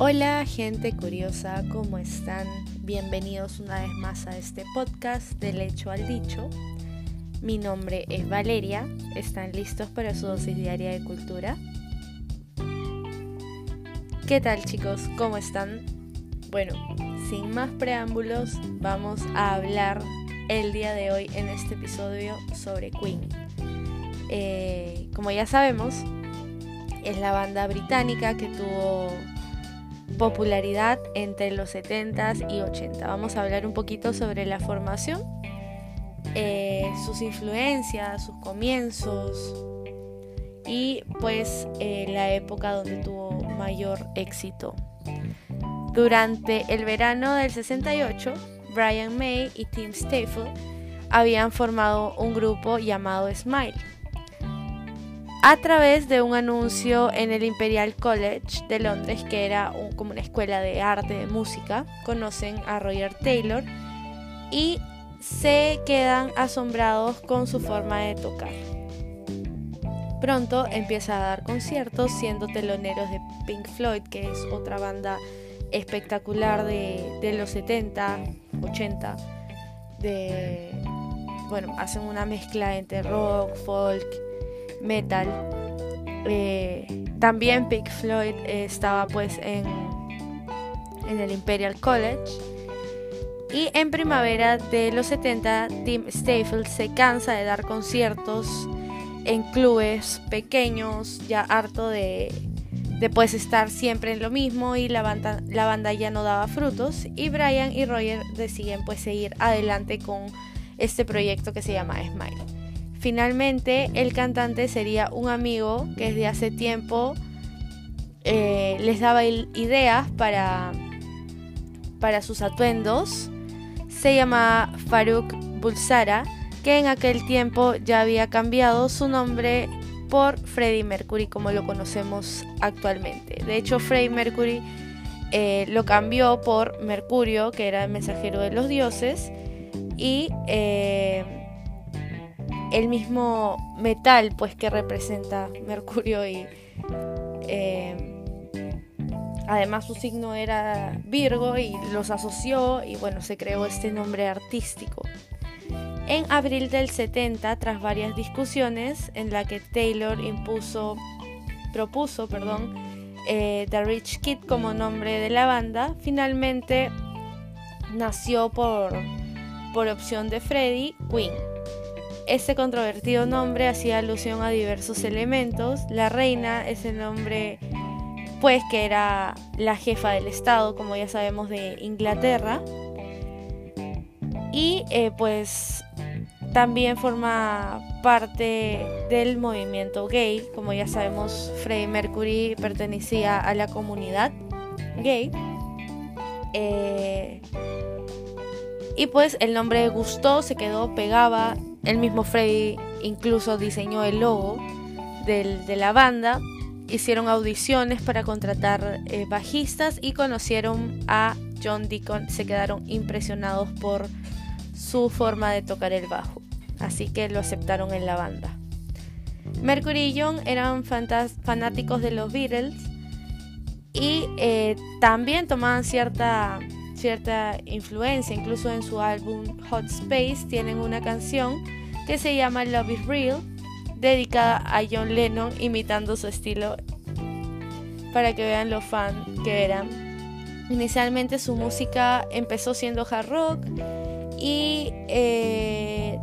Hola gente curiosa, ¿cómo están? Bienvenidos una vez más a este podcast del hecho al dicho. Mi nombre es Valeria, ¿están listos para su dosis diaria de cultura? ¿Qué tal chicos? ¿Cómo están? Bueno, sin más preámbulos, vamos a hablar el día de hoy en este episodio sobre Queen. Eh, como ya sabemos, es la banda británica que tuvo popularidad entre los 70s y 80. Vamos a hablar un poquito sobre la formación, eh, sus influencias, sus comienzos y pues eh, la época donde tuvo mayor éxito. Durante el verano del 68, Brian May y Tim Staffel habían formado un grupo llamado Smile a través de un anuncio en el Imperial College de Londres, que era como una escuela de arte, de música. Conocen a Roger Taylor y se quedan asombrados con su forma de tocar. Pronto empieza a dar conciertos siendo teloneros de Pink Floyd, que es otra banda espectacular de, los 70, 80. De, bueno, hacen una mezcla entre rock, folk, metal. Eh, también Pink Floyd estaba pues en, en el Imperial College. Y en primavera de los 70, Tim Staffel se cansa de dar conciertos en clubes pequeños, ya harto de, de pues estar siempre en lo mismo y la banda, la banda ya no daba frutos. Y Brian y Roger deciden pues seguir adelante con este proyecto que se llama Smile. Finalmente, el cantante sería un amigo que desde hace tiempo eh, les daba ideas para, para sus atuendos. Se llama Faruk Bulsara, que en aquel tiempo ya había cambiado su nombre por Freddie Mercury como lo conocemos actualmente. De hecho, Freddie Mercury eh, lo cambió por Mercurio, que era el mensajero de los dioses, y eh, el mismo metal pues que representa Mercurio y eh, además su signo era Virgo y los asoció y bueno se creó este nombre artístico. En abril del 70, tras varias discusiones en la que Taylor impuso, propuso, perdón, eh, The Rich Kid como nombre de la banda, finalmente nació por, por opción de Freddie Queen. Este controvertido nombre hacía alusión a diversos elementos. La reina es el nombre, pues, que era la jefa del Estado, como ya sabemos, de Inglaterra. Y eh, pues también forma parte del movimiento gay. Como ya sabemos, Freddie Mercury pertenecía a la comunidad gay. Eh, y pues el nombre gustó, se quedó, pegaba el mismo Freddy incluso diseñó el logo de la banda. Hicieron audiciones para contratar eh, bajistas y conocieron a John Deacon. Se quedaron impresionados por su forma de tocar el bajo. Así que lo aceptaron en la banda. Mercury y John eran fanáticos de los Beatles y eh, también tomaban cierta cierta influencia, incluso en su álbum Hot Space tienen una canción que se llama Love is Real, dedicada a John Lennon imitando su estilo para que vean lo fan que eran. Inicialmente su música empezó siendo hard rock y eh,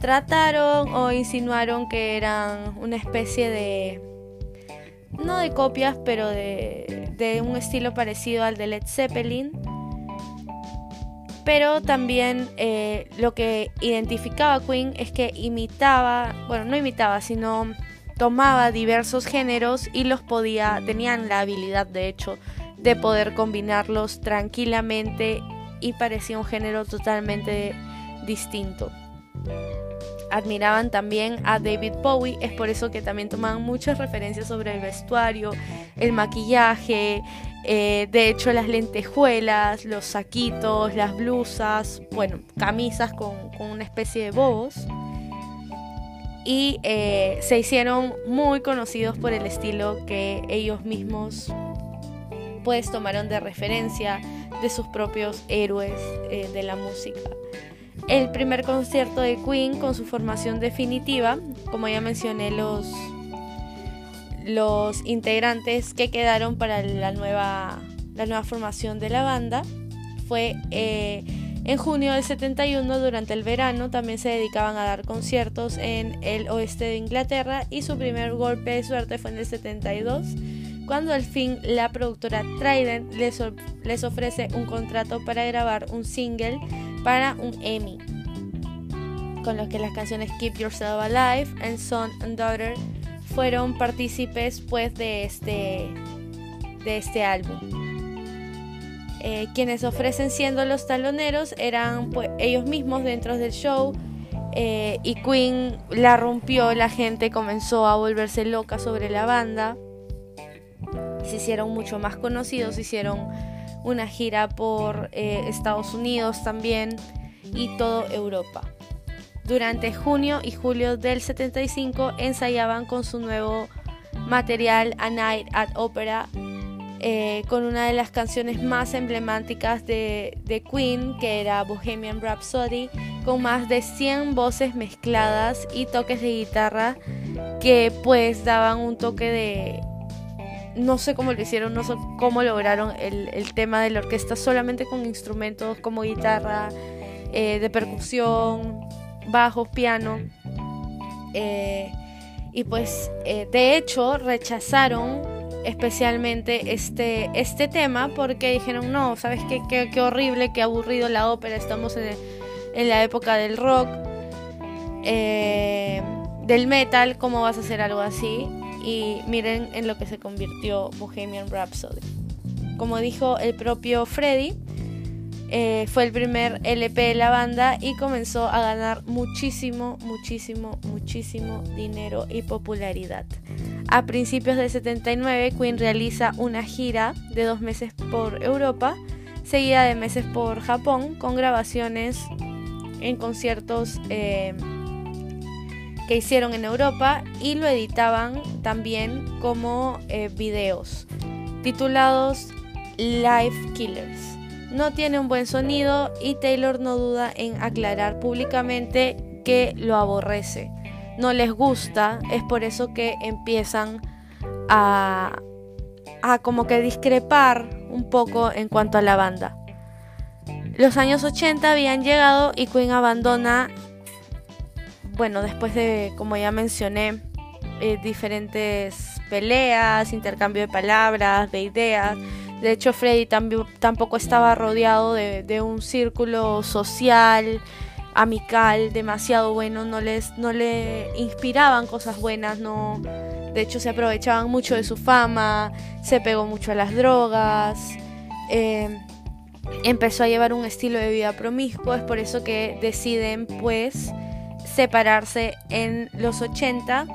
trataron o insinuaron que eran una especie de, no de copias, pero de de un estilo parecido al de Led Zeppelin. Pero también eh, lo que identificaba a Queen es que imitaba, bueno, no imitaba, sino tomaba diversos géneros y los podía, tenían la habilidad de hecho de poder combinarlos tranquilamente y parecía un género totalmente distinto. Admiraban también a David Bowie, es por eso que también tomaban muchas referencias sobre el vestuario, el maquillaje, eh, de hecho las lentejuelas, los saquitos, las blusas, bueno, camisas con, una especie de bobos. Y eh, se hicieron muy conocidos por el estilo que ellos mismos pues tomaron de referencia de sus propios héroes eh, de la música. El primer concierto de Queen con su formación definitiva, como ya mencioné, los, los integrantes que quedaron para la nueva, la nueva formación de la banda, fue eh, en junio del 71, durante el verano, también se dedicaban a dar conciertos en el oeste de Inglaterra y su primer golpe de suerte fue en el 72 cuando al fin la productora Trident les, les ofrece un contrato para grabar un single para un Emmy, con los que las canciones Keep Yourself Alive and Son and Daughter fueron partícipes pues de este, de este álbum. Eh, quienes ofrecen siendo los taloneros eran pues, ellos mismos dentro del show eh, y Queen la rompió, la gente comenzó a volverse loca sobre la banda se hicieron mucho más conocidos, hicieron una gira por eh, Estados Unidos también y toda Europa. Durante junio y julio del 75 ensayaban con su nuevo material A Night at Opera eh, con una de las canciones más emblemáticas de, de, Queen, que era Bohemian Rhapsody, con más de 100 voces mezcladas y toques de guitarra que pues daban un toque de, no sé cómo lo hicieron, no sé cómo lograron el, tema de la orquesta solamente con instrumentos como guitarra, eh, de percusión, bajo, piano. Eh, y pues eh, de hecho rechazaron especialmente este, este tema porque dijeron, no, ¿sabes qué, qué, horrible, qué aburrido la ópera, estamos en, en la época del rock, del metal, ¿cómo vas a hacer algo así? y miren en lo que se convirtió Bohemian Rhapsody. Como dijo el propio Freddy, eh, fue el primer LP de la banda y comenzó a ganar muchísimo, muchísimo, muchísimo dinero y popularidad. A principios del 79, Queen realiza una gira de dos meses por Europa, seguida de meses por Japón, con grabaciones en conciertos. Eh, que hicieron en Europa y lo editaban también como eh, videos titulados Live Killers. No tiene un buen sonido y Taylor no duda en aclarar públicamente que lo aborrece. No les gusta, es por eso que empiezan a, a como que discrepar un poco en cuanto a la banda. Los años 80 habían llegado y Queen abandona bueno, después de, como ya mencioné, eh, diferentes peleas, intercambio de palabras, de ideas. De hecho, Freddy tampoco estaba rodeado de, un círculo social, amical, demasiado bueno. No, les, no le inspiraban cosas buenas, no. De hecho, se aprovechaban mucho de su fama, se pegó mucho a las drogas. Eh, empezó a llevar un estilo de vida promiscuo, es por eso que deciden pues separarse en los 80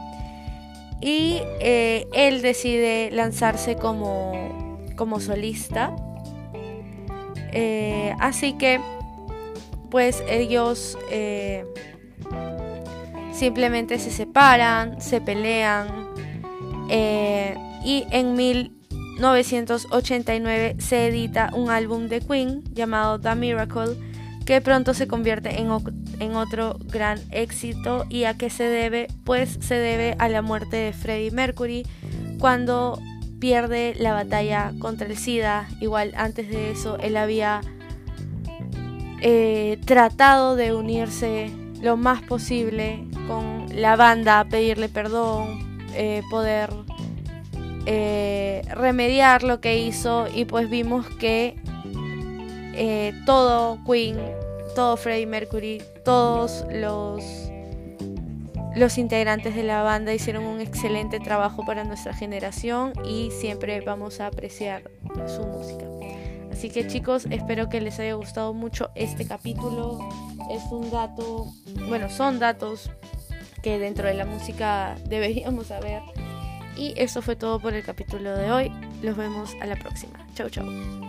y eh, él decide lanzarse como, como solista. Eh, así que pues ellos eh, simplemente se separan, se pelean y en 1989 se edita un álbum de Queen llamado The Miracle que pronto se convierte en, en otro gran éxito. ¿Y a qué se debe? Pues se debe a la muerte de Freddie Mercury cuando pierde la batalla contra el SIDA. Igual antes de eso él había eh, tratado de unirse lo más posible con la banda, pedirle perdón, eh, poder eh, remediar lo que hizo y pues vimos que todo Queen todo Freddie Mercury, todos los, los integrantes de la banda hicieron un excelente trabajo para nuestra generación y siempre vamos a apreciar su música. Así que chicos, espero que les haya gustado mucho este capítulo. Es un dato, bueno, son datos que dentro de la música deberíamos saber. Y eso fue todo por el capítulo de hoy. Los vemos a la próxima. Chau, chau.